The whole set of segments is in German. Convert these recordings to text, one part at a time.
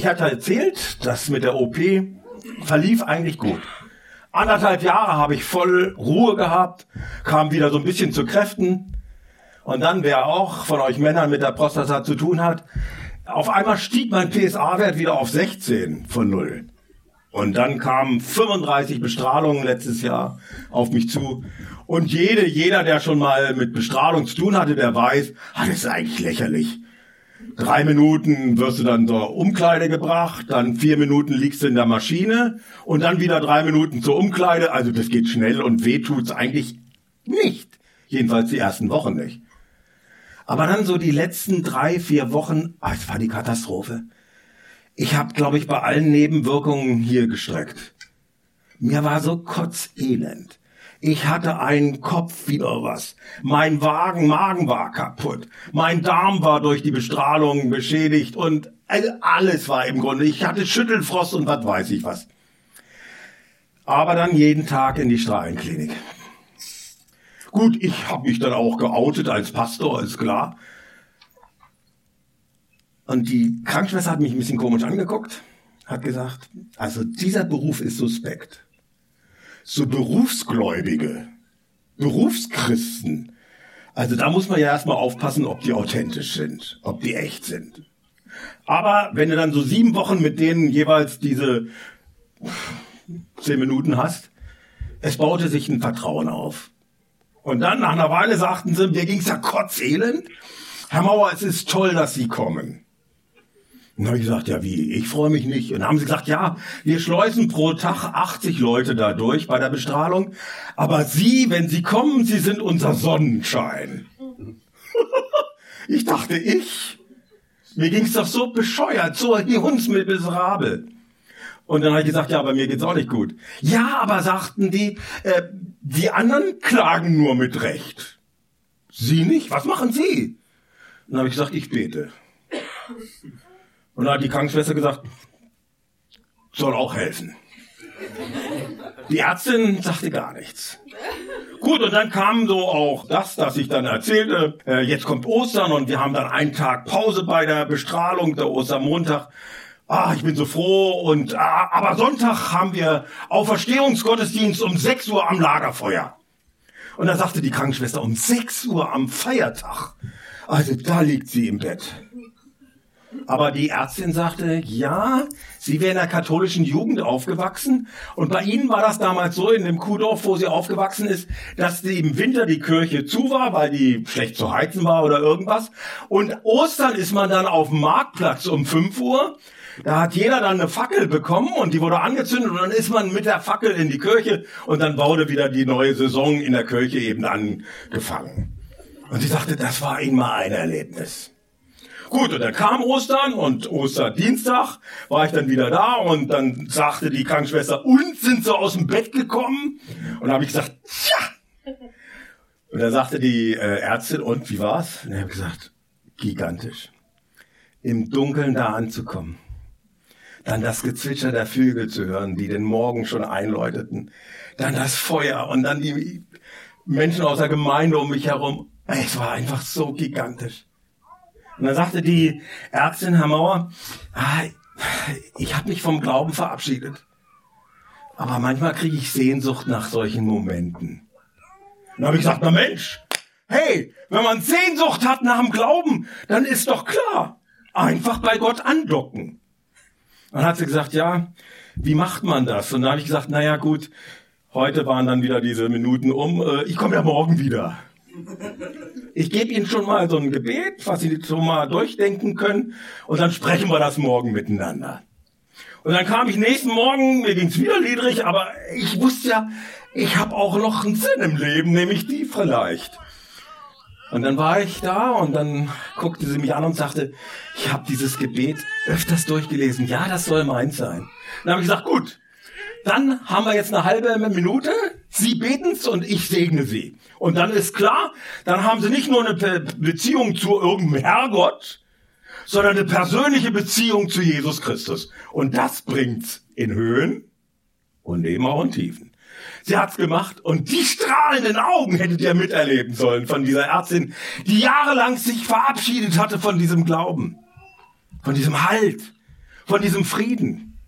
Ich hatte erzählt, das mit der OP verlief eigentlich gut. Anderthalb Jahre habe ich voll Ruhe gehabt, kam wieder so ein bisschen zu Kräften. Und dann, wer auch von euch Männern mit der Prostata zu tun hat, auf einmal stieg mein PSA-Wert wieder auf 16 von 0. Und dann kamen 35 Bestrahlungen letztes Jahr auf mich zu. Und jede, jeder, der schon mal mit Bestrahlung zu tun hatte, der weiß, ah, das ist eigentlich lächerlich. Drei Minuten wirst du dann zur Umkleide gebracht, dann vier Minuten liegst du in der Maschine und dann wieder drei Minuten zur Umkleide. Also das geht schnell und weh tut's eigentlich nicht. Jedenfalls die ersten Wochen nicht. Aber dann so die letzten drei, vier Wochen, ah, es war die Katastrophe. Ich habe, glaube ich, bei allen Nebenwirkungen hier gestreckt. Mir war so kotzelend. Ich hatte einen Kopf wieder was. Mein Wagen, Magen war kaputt. Mein Darm war durch die Bestrahlung beschädigt und alles war im Grunde. Ich hatte Schüttelfrost und was weiß ich was. Aber dann jeden Tag in die Strahlenklinik. Gut, ich habe mich dann auch geoutet als Pastor, ist klar. Und die Krankenschwester hat mich ein bisschen komisch angeguckt, hat gesagt, also dieser Beruf ist suspekt. So Berufsgläubige, Berufschristen, also da muss man ja erstmal aufpassen, ob die authentisch sind, ob die echt sind. Aber wenn du dann so sieben Wochen mit denen jeweils diese zehn Minuten hast, es baute sich ein Vertrauen auf. Und dann nach einer Weile sagten sie, mir ging's ja kotzelend. Herr Mauer, es ist toll, dass Sie kommen. Und habe ich gesagt, ja wie, ich freue mich nicht. Und dann haben sie gesagt, ja, wir schleusen pro Tag 80 Leute da durch bei der Bestrahlung. Aber Sie, wenn Sie kommen, Sie sind unser Sonnenschein. ich dachte, ich? Mir ging's doch so bescheuert, so miserabel. Und dann habe ich gesagt, ja, bei mir geht's auch nicht gut. Ja, aber sagten die, äh, die anderen klagen nur mit Recht. Sie nicht? Was machen Sie? Dann habe ich gesagt, ich bete. Und dann hat die Krankenschwester gesagt, soll auch helfen. Die Ärztin sagte gar nichts. Gut, und dann kam so auch das, dass ich dann erzählte, äh, jetzt kommt Ostern und wir haben dann einen Tag Pause bei der Bestrahlung, der Ostermontag. Ah, ich bin so froh und ah, aber Sonntag haben wir Auferstehungsgottesdienst um 6 Uhr am Lagerfeuer. Und da sagte die Krankenschwester um 6 Uhr am Feiertag. Also da liegt sie im Bett. Aber die Ärztin sagte, ja, sie wäre in der katholischen Jugend aufgewachsen. Und bei ihnen war das damals so, in dem Kuhdorf, wo sie aufgewachsen ist, dass die im Winter die Kirche zu war, weil die schlecht zu heizen war oder irgendwas. Und Ostern ist man dann auf dem Marktplatz um 5 Uhr. Da hat jeder dann eine Fackel bekommen und die wurde angezündet und dann ist man mit der Fackel in die Kirche und dann wurde wieder die neue Saison in der Kirche eben angefangen. Und sie sagte, das war mal ein Erlebnis. Gut, und dann kam Ostern und Osterdienstag war ich dann wieder da und dann sagte die Krankenschwester, und sind sie aus dem Bett gekommen? Und da habe ich gesagt, ja. Und dann sagte die äh, Ärztin, und wie war's? Und ich habe gesagt, gigantisch. Im Dunkeln da anzukommen. Dann das Gezwitscher der Vögel zu hören, die den Morgen schon einläuteten. Dann das Feuer und dann die Menschen aus der Gemeinde um mich herum. Es war einfach so gigantisch. Und dann sagte die Ärztin, Herr Mauer, ah, ich habe mich vom Glauben verabschiedet. Aber manchmal kriege ich Sehnsucht nach solchen Momenten. Dann habe ich gesagt, na Mensch, hey, wenn man Sehnsucht hat nach dem Glauben, dann ist doch klar, einfach bei Gott andocken. Dann hat sie gesagt, ja, wie macht man das? Und dann habe ich gesagt, naja gut, heute waren dann wieder diese Minuten um, äh, ich komme ja morgen wieder. Ich gebe Ihnen schon mal so ein Gebet, was Sie so mal durchdenken können, und dann sprechen wir das morgen miteinander. Und dann kam ich nächsten Morgen, mir ging's wieder niedrig, aber ich wusste ja, ich habe auch noch einen Sinn im Leben, nämlich die vielleicht. Und dann war ich da und dann guckte sie mich an und sagte, ich habe dieses Gebet öfters durchgelesen. Ja, das soll meins sein. Dann habe ich gesagt, gut, dann haben wir jetzt eine halbe Minute. Sie beten's und ich segne sie. Und dann ist klar, dann haben sie nicht nur eine Beziehung zu irgendeinem Herrgott, sondern eine persönliche Beziehung zu Jesus Christus. Und das bringt's in Höhen und eben auch in Tiefen. Sie hat's gemacht und die strahlenden Augen hättet ihr miterleben sollen von dieser Ärztin, die jahrelang sich verabschiedet hatte von diesem Glauben, von diesem Halt, von diesem Frieden.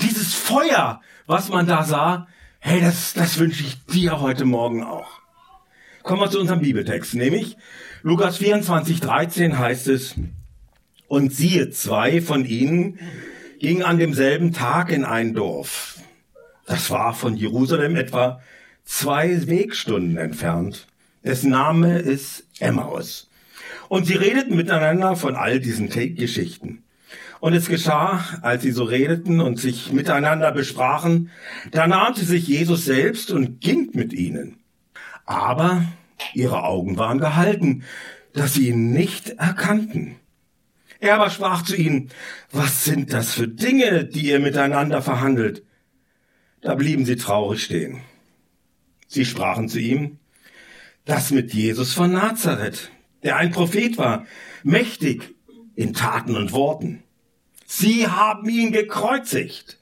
Dieses Feuer, was man da sah, hey, das, das wünsche ich dir heute Morgen auch. Kommen wir zu unserem Bibeltext, nämlich Lukas 24, 13 heißt es, und siehe, zwei von ihnen gingen an demselben Tag in ein Dorf das war von Jerusalem etwa zwei Wegstunden entfernt. Dessen Name ist Emmaus. Und sie redeten miteinander von all diesen Geschichten. Und es geschah, als sie so redeten und sich miteinander besprachen, da nahte sich Jesus selbst und ging mit ihnen. Aber ihre Augen waren gehalten, dass sie ihn nicht erkannten. Er aber sprach zu ihnen, was sind das für Dinge, die ihr miteinander verhandelt? Da blieben sie traurig stehen. Sie sprachen zu ihm, das mit Jesus von Nazareth, der ein Prophet war, mächtig in Taten und Worten. Sie haben ihn gekreuzigt.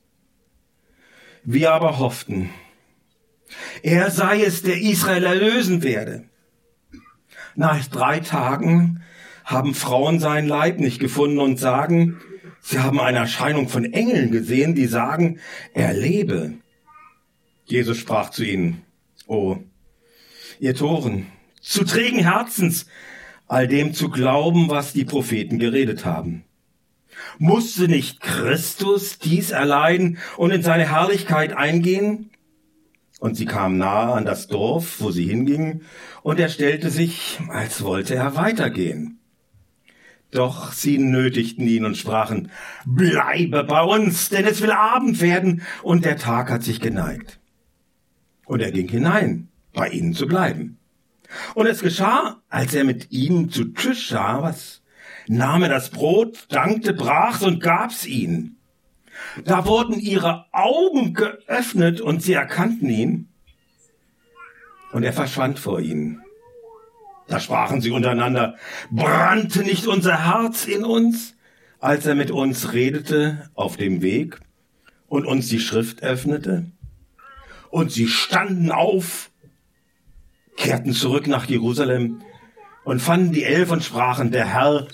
Wir aber hofften, er sei es, der Israel erlösen werde. Nach drei Tagen haben Frauen seinen Leib nicht gefunden und sagen, sie haben eine Erscheinung von Engeln gesehen, die sagen, er lebe. Jesus sprach zu ihnen, O, ihr Toren, zu trägen Herzens, all dem zu glauben, was die Propheten geredet haben. Musste nicht Christus dies erleiden und in seine Herrlichkeit eingehen? Und sie kamen nahe an das Dorf, wo sie hingingen, und er stellte sich, als wollte er weitergehen. Doch sie nötigten ihn und sprachen, bleibe bei uns, denn es will Abend werden, und der Tag hat sich geneigt. Und er ging hinein, bei ihnen zu bleiben. Und es geschah, als er mit ihnen zu Tisch saß, nahm er das Brot, dankte, brach's und gab's ihnen. Da wurden ihre Augen geöffnet und sie erkannten ihn. Und er verschwand vor ihnen. Da sprachen sie untereinander, brannte nicht unser Herz in uns, als er mit uns redete auf dem Weg und uns die Schrift öffnete? Und sie standen auf, kehrten zurück nach Jerusalem und fanden die Elf und sprachen, der Herr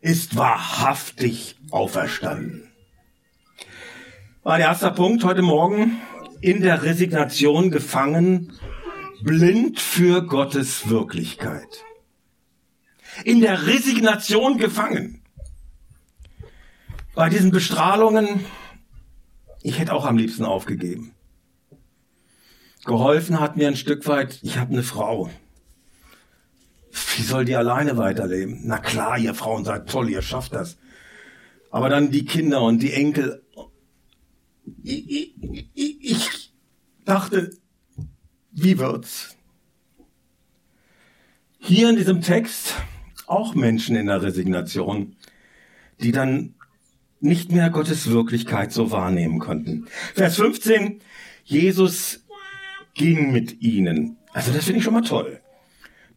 ist wahrhaftig auferstanden. Mein erster Punkt heute Morgen, in der Resignation gefangen, blind für Gottes Wirklichkeit. In der Resignation gefangen. Bei diesen Bestrahlungen, ich hätte auch am liebsten aufgegeben. Geholfen hat mir ein Stück weit, ich habe eine Frau. Wie soll die alleine weiterleben? Na klar, ihr Frauen seid toll, ihr schafft das. Aber dann die Kinder und die Enkel. Ich, ich, ich dachte, wie wird's? Hier in diesem Text auch Menschen in der Resignation, die dann nicht mehr Gottes Wirklichkeit so wahrnehmen konnten. Vers 15, Jesus ging mit ihnen. Also das finde ich schon mal toll.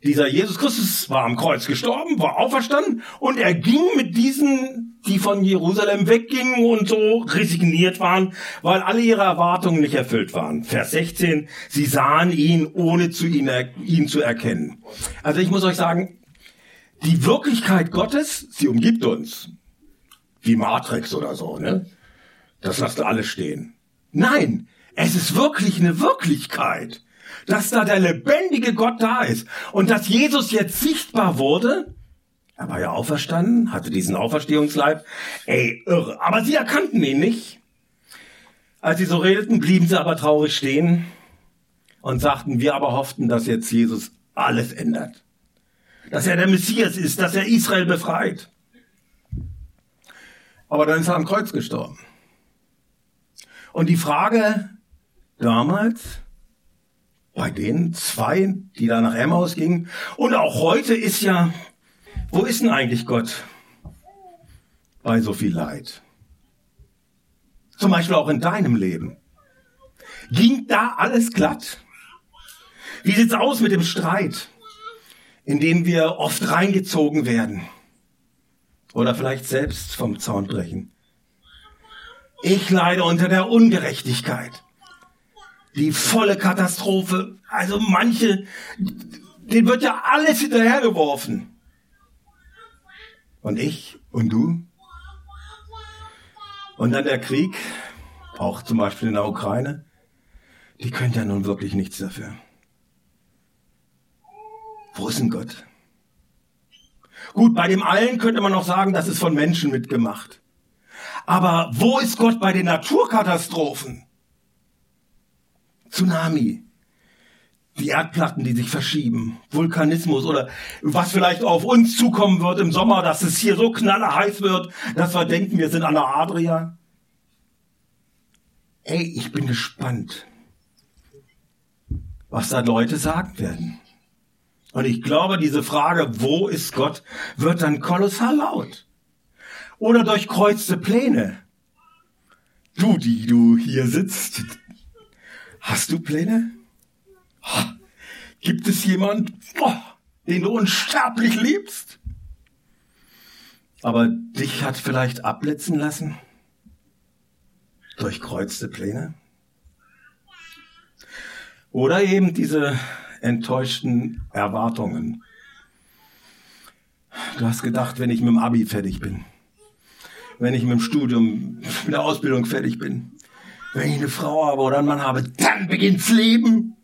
Dieser Jesus Christus war am Kreuz gestorben, war auferstanden und er ging mit diesen, die von Jerusalem weggingen und so resigniert waren, weil alle ihre Erwartungen nicht erfüllt waren. Vers 16, sie sahen ihn, ohne zu ihn, ihn zu erkennen. Also ich muss euch sagen, die Wirklichkeit Gottes, sie umgibt uns. Wie Matrix oder so, ne? Das lasst alles stehen. Nein, es ist wirklich eine Wirklichkeit, dass da der lebendige Gott da ist und dass Jesus jetzt sichtbar wurde. Er war ja auferstanden, hatte diesen Auferstehungsleib. Ey, irre. Aber sie erkannten ihn nicht. Als sie so redeten, blieben sie aber traurig stehen und sagten, wir aber hofften, dass jetzt Jesus alles ändert. Dass er der Messias ist, dass er Israel befreit. Aber dann ist er am Kreuz gestorben. Und die Frage, damals, bei den zwei, die da nach Emmaus gingen. Und auch heute ist ja, wo ist denn eigentlich Gott bei so viel Leid? Zum Beispiel auch in deinem Leben. Ging da alles glatt? Wie sieht's aus mit dem Streit, in den wir oft reingezogen werden? Oder vielleicht selbst vom Zaun brechen? Ich leide unter der Ungerechtigkeit. Die volle Katastrophe. Also manche, denen wird ja alles hinterhergeworfen. Und ich und du? Und dann der Krieg, auch zum Beispiel in der Ukraine, die können ja nun wirklich nichts dafür. Wo ist denn Gott? Gut, bei dem allen könnte man noch sagen, das ist von Menschen mitgemacht. Aber wo ist Gott bei den Naturkatastrophen? Tsunami, die Erdplatten, die sich verschieben, Vulkanismus oder was vielleicht auf uns zukommen wird im Sommer, dass es hier so knallerheiß wird, dass wir denken, wir sind an der Adria. Ey, ich bin gespannt, was da Leute sagen werden. Und ich glaube, diese Frage, wo ist Gott, wird dann kolossal laut. Oder durchkreuzte Pläne. Du, die du hier sitzt, hast du Pläne? Gibt es jemand, den du unsterblich liebst? Aber dich hat vielleicht abblitzen lassen? Durchkreuzte Pläne? Oder eben diese enttäuschten Erwartungen. Du hast gedacht, wenn ich mit dem Abi fertig bin, wenn ich mit dem Studium, mit der Ausbildung fertig bin, wenn ich eine Frau habe oder einen Mann habe, dann beginnt's Leben.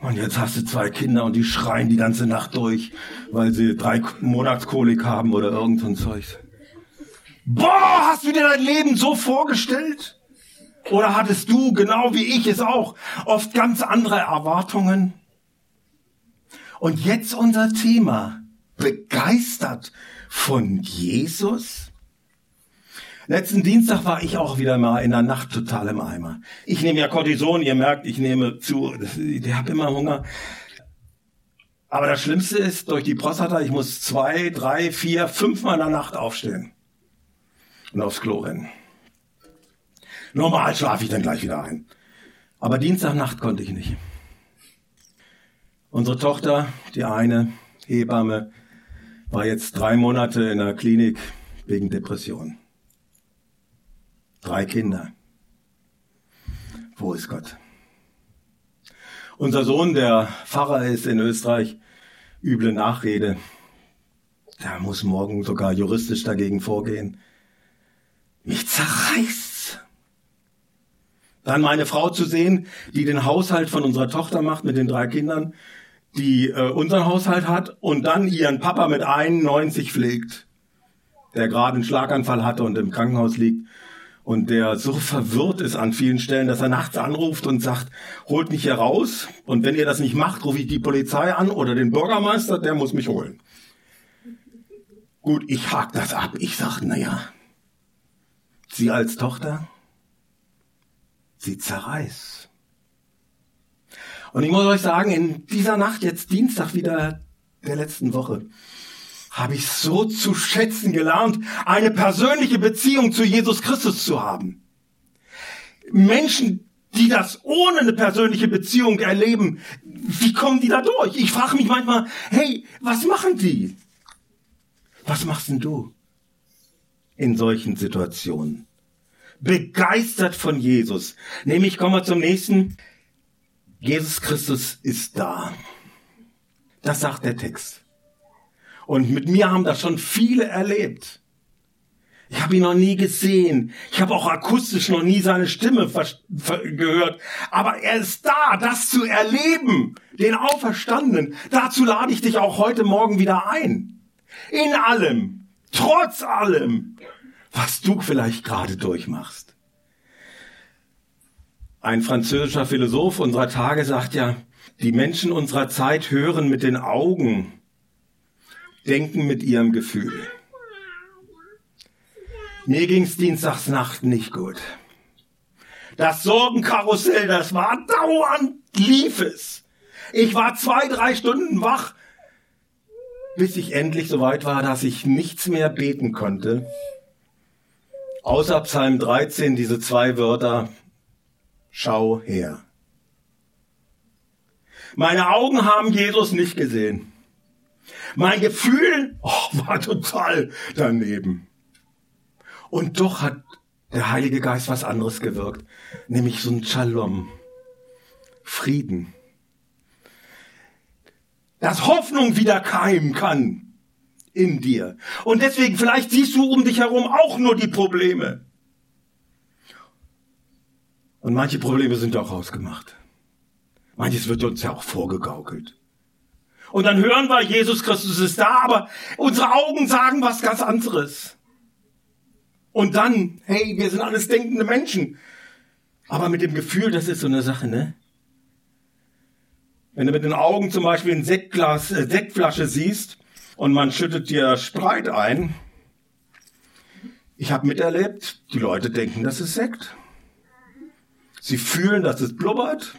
Und jetzt hast du zwei Kinder und die schreien die ganze Nacht durch, weil sie drei Monatskolik haben oder irgend so ein Zeug. Boah, hast du dir dein Leben so vorgestellt? Oder hattest du, genau wie ich es auch, oft ganz andere Erwartungen? Und jetzt unser Thema. Begeistert von Jesus? Letzten Dienstag war ich auch wieder mal in der Nacht total im Eimer. Ich nehme ja Cortison, ihr merkt, ich nehme zu, ich habe immer Hunger. Aber das Schlimmste ist, durch die Prostata, ich muss zwei, drei, vier, fünfmal in der Nacht aufstehen und aufs Klo rennen. Normal schlafe ich dann gleich wieder ein. Aber Dienstagnacht konnte ich nicht. Unsere Tochter, die eine Hebamme, war jetzt drei Monate in der Klinik wegen Depression. Drei Kinder. Wo ist Gott? Unser Sohn, der Pfarrer ist in Österreich, üble Nachrede. Der muss morgen sogar juristisch dagegen vorgehen. Mich zerreißt dann meine Frau zu sehen, die den Haushalt von unserer Tochter macht mit den drei Kindern, die äh, unseren Haushalt hat und dann ihren Papa mit 91 pflegt, der gerade einen Schlaganfall hatte und im Krankenhaus liegt und der so verwirrt ist an vielen Stellen, dass er nachts anruft und sagt, holt mich hier raus und wenn ihr das nicht macht, rufe ich die Polizei an oder den Bürgermeister, der muss mich holen. Gut, ich hak das ab. Ich sag, naja, sie als Tochter, sie zerreißt. Und ich muss euch sagen, in dieser Nacht, jetzt Dienstag wieder der letzten Woche, habe ich so zu schätzen gelernt, eine persönliche Beziehung zu Jesus Christus zu haben. Menschen, die das ohne eine persönliche Beziehung erleben, wie kommen die da durch? Ich frage mich manchmal, hey, was machen die? Was machst denn du in solchen Situationen? begeistert von Jesus. Nämlich kommen wir zum nächsten. Jesus Christus ist da. Das sagt der Text. Und mit mir haben das schon viele erlebt. Ich habe ihn noch nie gesehen. Ich habe auch akustisch noch nie seine Stimme gehört. Aber er ist da, das zu erleben, den Auferstandenen. Dazu lade ich dich auch heute Morgen wieder ein. In allem, trotz allem, was du vielleicht gerade durchmachst. Ein französischer Philosoph unserer Tage sagt ja, die Menschen unserer Zeit hören mit den Augen, denken mit ihrem Gefühl. Mir ging's Dienstagsnacht nicht gut. Das Sorgenkarussell, das war dauernd, lief es. Ich war zwei, drei Stunden wach, bis ich endlich so weit war, dass ich nichts mehr beten konnte. Außer Psalm 13, diese zwei Wörter, schau her. Meine Augen haben Jesus nicht gesehen. Mein Gefühl oh, war total daneben. Und doch hat der Heilige Geist was anderes gewirkt, nämlich so ein Shalom, Frieden. Dass Hoffnung wieder keimen kann in dir. Und deswegen, vielleicht siehst du um dich herum auch nur die Probleme. Und manche Probleme sind auch ausgemacht. Manches wird uns ja auch vorgegaukelt. Und dann hören wir, Jesus Christus ist da, aber unsere Augen sagen was ganz anderes. Und dann, hey, wir sind alles denkende Menschen. Aber mit dem Gefühl, das ist so eine Sache, ne? Wenn du mit den Augen zum Beispiel ein Sektglas, äh, Sektflasche siehst und man schüttet dir Spreit ein, ich habe miterlebt, die Leute denken, das ist Sekt. Sie fühlen, dass es blubbert.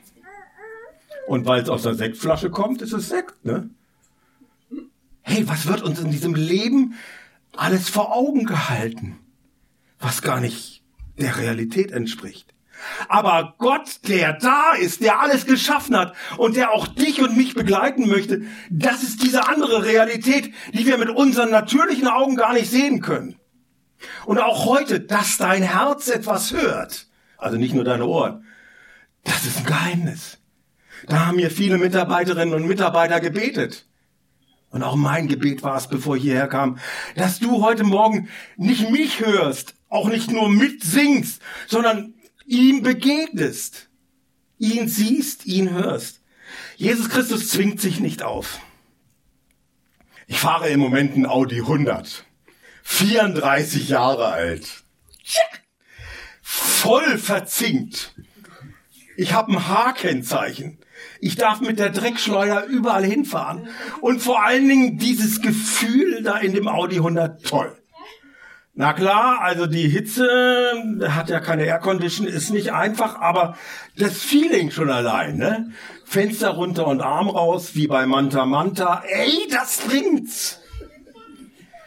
Und weil es aus der Sektflasche kommt, ist es Sekt, ne? Hey, was wird uns in diesem Leben alles vor Augen gehalten, was gar nicht der Realität entspricht? Aber Gott, der da ist, der alles geschaffen hat und der auch dich und mich begleiten möchte, das ist diese andere Realität, die wir mit unseren natürlichen Augen gar nicht sehen können. Und auch heute, dass dein Herz etwas hört, also nicht nur deine Ohren, das ist ein Geheimnis. Da haben mir viele Mitarbeiterinnen und Mitarbeiter gebetet. Und auch mein Gebet war es, bevor ich hierher kam, dass du heute Morgen nicht mich hörst, auch nicht nur mitsingst, sondern ihm begegnest, ihn siehst, ihn hörst. Jesus Christus zwingt sich nicht auf. Ich fahre im Moment ein Audi 100. 34 Jahre alt. Voll verzinkt. Ich habe ein H-Kennzeichen. Ich darf mit der Dreckschleuder überall hinfahren. Und vor allen Dingen dieses Gefühl da in dem Audi 100, toll. Na klar, also die Hitze hat ja keine Aircondition, ist nicht einfach, aber das Feeling schon allein, ne? Fenster runter und Arm raus, wie bei Manta Manta. Ey, das bringt's!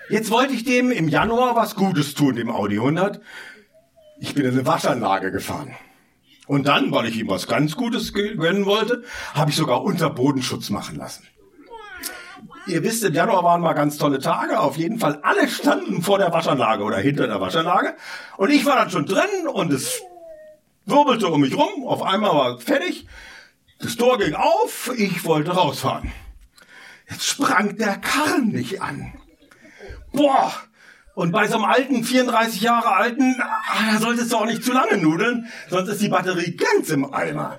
Jetzt wollte ich dem im Januar was Gutes tun, dem Audi 100. Ich bin in eine Waschanlage gefahren. Und dann, weil ich ihm was ganz Gutes gönnen wollte, habe ich sogar Unterbodenschutz machen lassen. Ihr wisst, im Januar waren mal ganz tolle Tage. Auf jeden Fall, alle standen vor der Waschanlage oder hinter der Waschanlage. Und ich war dann schon drin und es wirbelte um mich rum. Auf einmal war fertig. Das Tor ging auf. Ich wollte rausfahren. Jetzt sprang der Karren nicht an. Boah, und bei so einem alten, 34 Jahre alten, ah, da solltest du auch nicht zu lange nudeln, sonst ist die Batterie ganz im Eimer.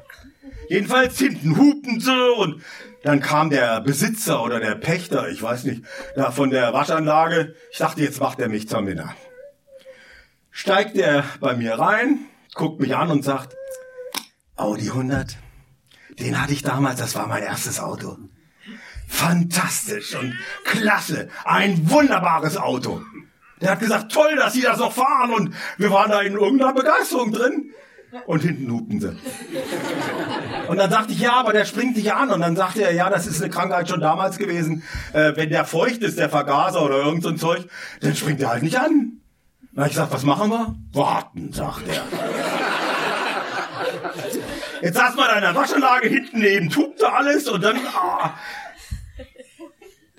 Jedenfalls hinten hupten sie und dann kam der Besitzer oder der Pächter, ich weiß nicht, da von der Waschanlage. Ich dachte, jetzt macht er mich zur Minna. Steigt er bei mir rein, guckt mich an und sagt, Audi 100, den hatte ich damals, das war mein erstes Auto. Fantastisch und klasse, ein wunderbares Auto. Der hat gesagt, toll, dass Sie das noch fahren und wir waren da in irgendeiner Begeisterung drin. Und hinten hupten sie. Und dann sagte ich, ja, aber der springt dich an. Und dann sagte er, ja, das ist eine Krankheit schon damals gewesen. Äh, wenn der feucht ist, der Vergaser oder irgend so ein Zeug, dann springt er halt nicht an. Habe ich gesagt, was machen wir? Warten, sagt er. Jetzt saß man in der Waschanlage, hinten neben tupte alles und dann... Ah.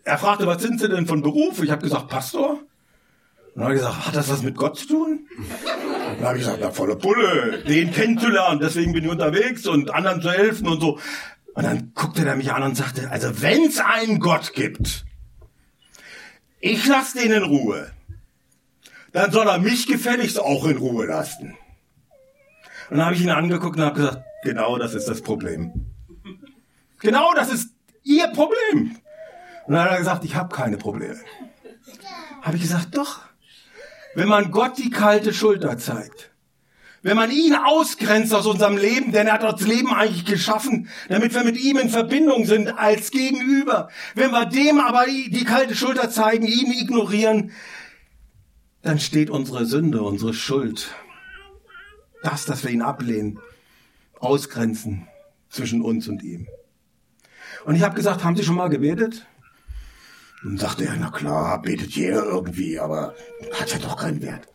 Er fragte, was sind Sie denn von Beruf? Ich habe gesagt, Pastor. Dann habe ich gesagt, hat das was mit Gott zu tun? Dann habe ich gesagt, na volle Pulle, den kennenzulernen, deswegen bin ich unterwegs und anderen zu helfen und so. Und dann guckte er mich an und sagte, also wenn es einen Gott gibt, ich lasse den in Ruhe, dann soll er mich gefälligst auch in Ruhe lassen. Und dann habe ich ihn angeguckt und habe gesagt, genau das ist das Problem. Genau das ist Ihr Problem. Und dann hat er gesagt, ich habe keine Probleme. Habe ich gesagt, doch. Wenn man Gott die kalte Schulter zeigt. Wenn man ihn ausgrenzt aus unserem Leben, denn er hat das Leben eigentlich geschaffen, damit wir mit ihm in Verbindung sind als Gegenüber. Wenn wir dem aber die kalte Schulter zeigen, ihn ignorieren, dann steht unsere Sünde, unsere Schuld Das, dass wir ihn ablehnen, ausgrenzen zwischen uns und ihm. Und ich habe gesagt, haben Sie schon mal gebetet? Und sagte er, na klar, betet jeder irgendwie, aber hat ja doch keinen Wert.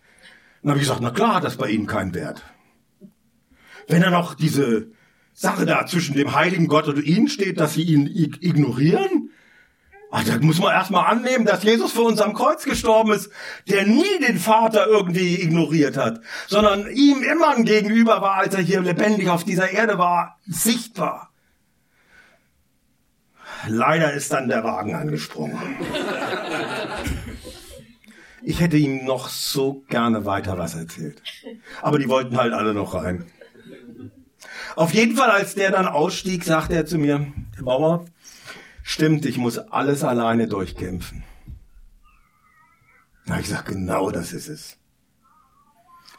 Dann habe ich gesagt, na klar hat das bei Ihnen keinen Wert. Wenn er noch diese Sache da zwischen dem heiligen Gott und Ihnen steht, dass Sie ihn ignorieren, Ach, da muss man erstmal annehmen, dass Jesus für uns am Kreuz gestorben ist, der nie den Vater irgendwie ignoriert hat, sondern ihm immer gegenüber war, als er hier lebendig auf dieser Erde war, sichtbar. Leider ist dann der Wagen angesprungen. Ich hätte ihm noch so gerne weiter was erzählt. Aber die wollten halt alle noch rein. Auf jeden Fall, als der dann ausstieg, sagte er zu mir, Bauer, stimmt, ich muss alles alleine durchkämpfen. Na, ich sag, genau das ist es.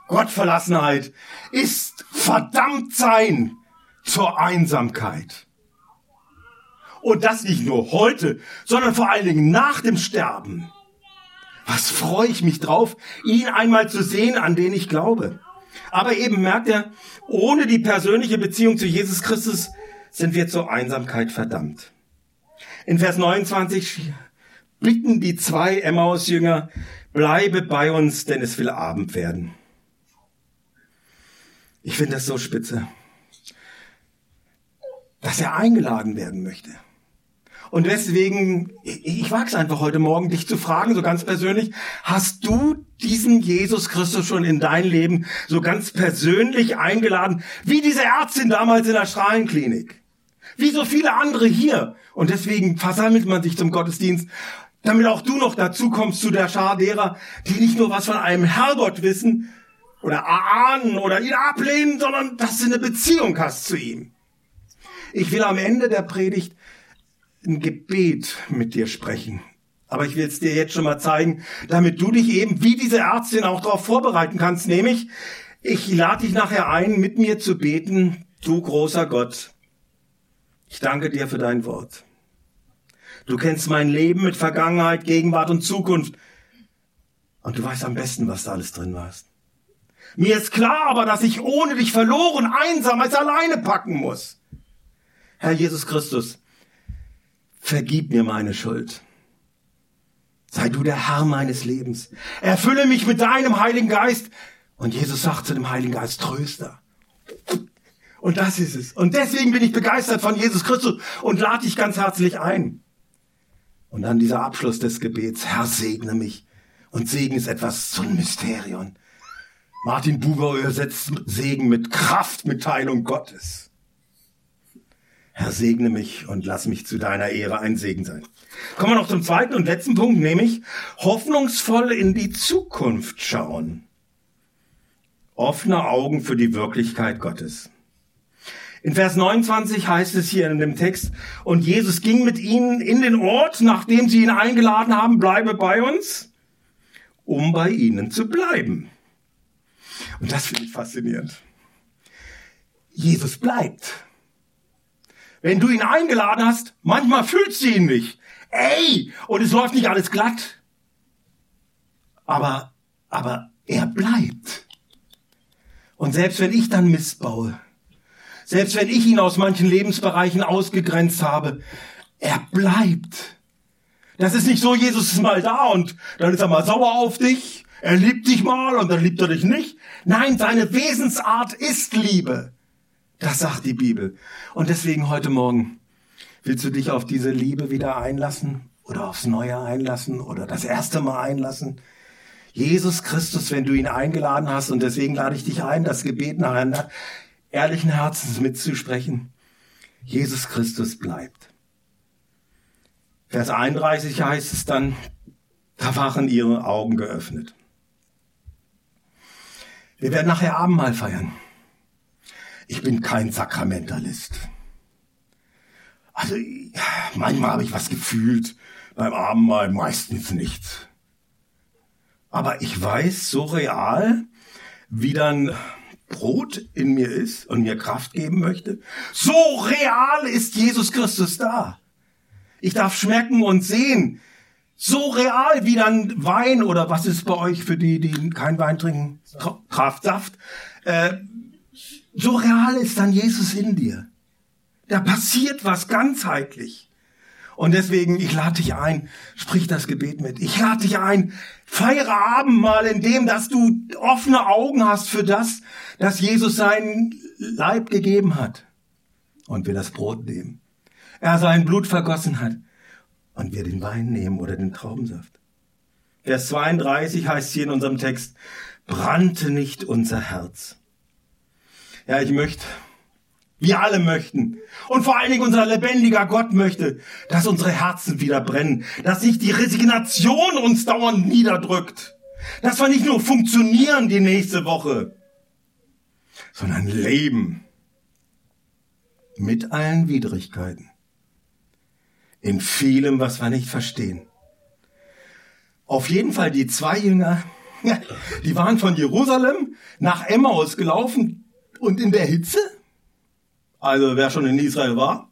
Gottverlassenheit ist verdammt sein zur Einsamkeit. Und das nicht nur heute, sondern vor allen Dingen nach dem Sterben. Was freue ich mich drauf, ihn einmal zu sehen, an den ich glaube. Aber eben merkt er, ohne die persönliche Beziehung zu Jesus Christus sind wir zur Einsamkeit verdammt. In Vers 29 bitten die zwei Emmaus-Jünger, bleibe bei uns, denn es will Abend werden. Ich finde das so spitze, dass er eingeladen werden möchte. Und deswegen, ich wage es einfach heute Morgen, dich zu fragen, so ganz persönlich, hast du diesen Jesus Christus schon in dein Leben so ganz persönlich eingeladen, wie diese Ärztin damals in der Strahlenklinik? Wie so viele andere hier. Und deswegen versammelt man sich zum Gottesdienst, damit auch du noch dazu kommst zu der Schar derer, die nicht nur was von einem Herrgott wissen oder ahnen oder ihn ablehnen, sondern dass du eine Beziehung hast zu ihm. Ich will am Ende der Predigt ein Gebet mit dir sprechen. Aber ich will es dir jetzt schon mal zeigen, damit du dich eben wie diese Ärztin auch darauf vorbereiten kannst. Nämlich, ich lade dich nachher ein, mit mir zu beten, du großer Gott. Ich danke dir für dein Wort. Du kennst mein Leben mit Vergangenheit, Gegenwart und Zukunft. Und du weißt am besten, was da alles drin war. Mir ist klar aber, dass ich ohne dich verloren, einsam als alleine packen muss. Herr Jesus Christus, vergib mir meine Schuld. Sei du der Herr meines Lebens. Erfülle mich mit deinem Heiligen Geist. Und Jesus sagt zu dem Heiligen Geist, Tröster. Und das ist es. Und deswegen bin ich begeistert von Jesus Christus und lade dich ganz herzlich ein. Und dann dieser Abschluss des Gebets. Herr, segne mich. Und Segen ist etwas, so ein Mysterium. Martin Buber übersetzt Segen mit Kraftmitteilung Gottes. Herr, segne mich und lass mich zu deiner Ehre ein Segen sein. Kommen wir noch zum zweiten und letzten Punkt, nämlich hoffnungsvoll in die Zukunft schauen. Offene Augen für die Wirklichkeit Gottes. In Vers 29 heißt es hier in dem Text, und Jesus ging mit ihnen in den Ort, nachdem sie ihn eingeladen haben, bleibe bei uns, um bei ihnen zu bleiben. Und das finde ich faszinierend. Jesus bleibt. Wenn du ihn eingeladen hast, manchmal fühlst du ihn nicht. Ey, und es läuft nicht alles glatt. Aber, aber er bleibt. Und selbst wenn ich dann missbaue, selbst wenn ich ihn aus manchen Lebensbereichen ausgegrenzt habe, er bleibt. Das ist nicht so, Jesus ist mal da und dann ist er mal sauer auf dich. Er liebt dich mal und dann liebt er dich nicht. Nein, seine Wesensart ist Liebe. Das sagt die Bibel. Und deswegen heute Morgen willst du dich auf diese Liebe wieder einlassen oder aufs Neue einlassen oder das erste Mal einlassen. Jesus Christus, wenn du ihn eingeladen hast und deswegen lade ich dich ein, das Gebet nacheinander ehrlichen Herzens mitzusprechen. Jesus Christus bleibt. Vers 31 heißt es dann, da waren ihre Augen geöffnet. Wir werden nachher Abendmahl feiern. Ich bin kein Sakramentalist. Also manchmal habe ich was gefühlt, beim Abendmahl meistens nichts. Aber ich weiß so real, wie dann Brot in mir ist und mir Kraft geben möchte, so real ist Jesus Christus da. Ich darf schmecken und sehen, So real wie dann Wein oder was ist bei euch für die, die kein Wein trinken? Kraftsaft. Äh, so real ist dann Jesus in dir. Da passiert was ganzheitlich. Und deswegen, ich lade dich ein, sprich das Gebet mit. Ich lade dich ein, feiere Abendmahl in dem, dass du offene Augen hast für das, dass Jesus seinen Leib gegeben hat. Und wir das Brot nehmen. Er sein Blut vergossen hat. Und wir den Wein nehmen oder den Traubensaft. Vers 32 heißt hier in unserem Text, brannte nicht unser Herz. Ja, ich möchte wir alle möchten. Und vor allen Dingen unser lebendiger Gott möchte, dass unsere Herzen wieder brennen, dass nicht die Resignation uns dauernd niederdrückt, dass wir nicht nur funktionieren die nächste Woche, sondern leben mit allen Widrigkeiten, in vielem, was wir nicht verstehen. Auf jeden Fall die zwei Jünger, die waren von Jerusalem nach Emmaus gelaufen und in der Hitze also wer schon in Israel war,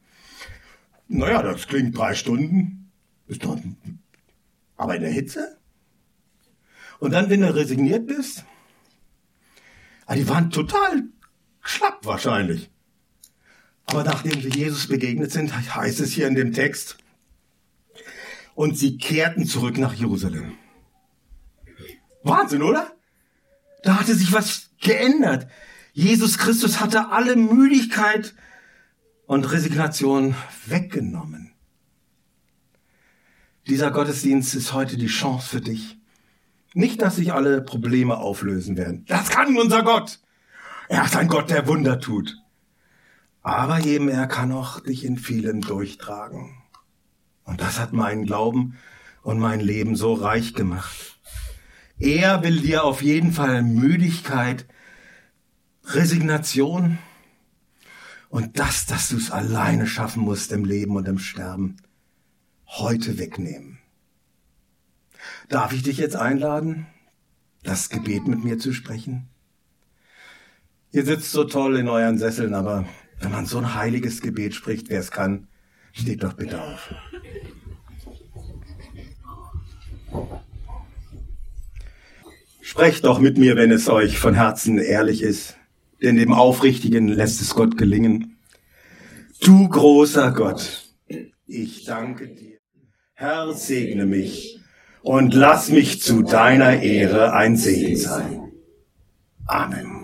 naja, das klingt drei Stunden. Ist doch, aber in der Hitze? Und dann, wenn du resigniert bist, ah, die waren total schlapp wahrscheinlich. Aber nachdem sie Jesus begegnet sind, heißt es hier in dem Text, und sie kehrten zurück nach Jerusalem. Wahnsinn, oder? Da hatte sich was geändert. Jesus Christus hatte alle Müdigkeit und Resignation weggenommen. Dieser Gottesdienst ist heute die Chance für dich. Nicht, dass sich alle Probleme auflösen werden. Das kann unser Gott. Er ist ein Gott, der Wunder tut. Aber eben er kann auch dich in vielem durchtragen. Und das hat meinen Glauben und mein Leben so reich gemacht. Er will dir auf jeden Fall Müdigkeit Resignation und das, dass du es alleine schaffen musst im Leben und im Sterben, heute wegnehmen. Darf ich dich jetzt einladen, das Gebet mit mir zu sprechen? Ihr sitzt so toll in euren Sesseln, aber wenn man so ein heiliges Gebet spricht, wer es kann, steht doch bitte auf. Sprecht doch mit mir, wenn es euch von Herzen ehrlich ist denn dem Aufrichtigen lässt es Gott gelingen. Du großer Gott, ich danke dir. Herr, segne mich und lass mich zu deiner Ehre ein Segen sein. Amen.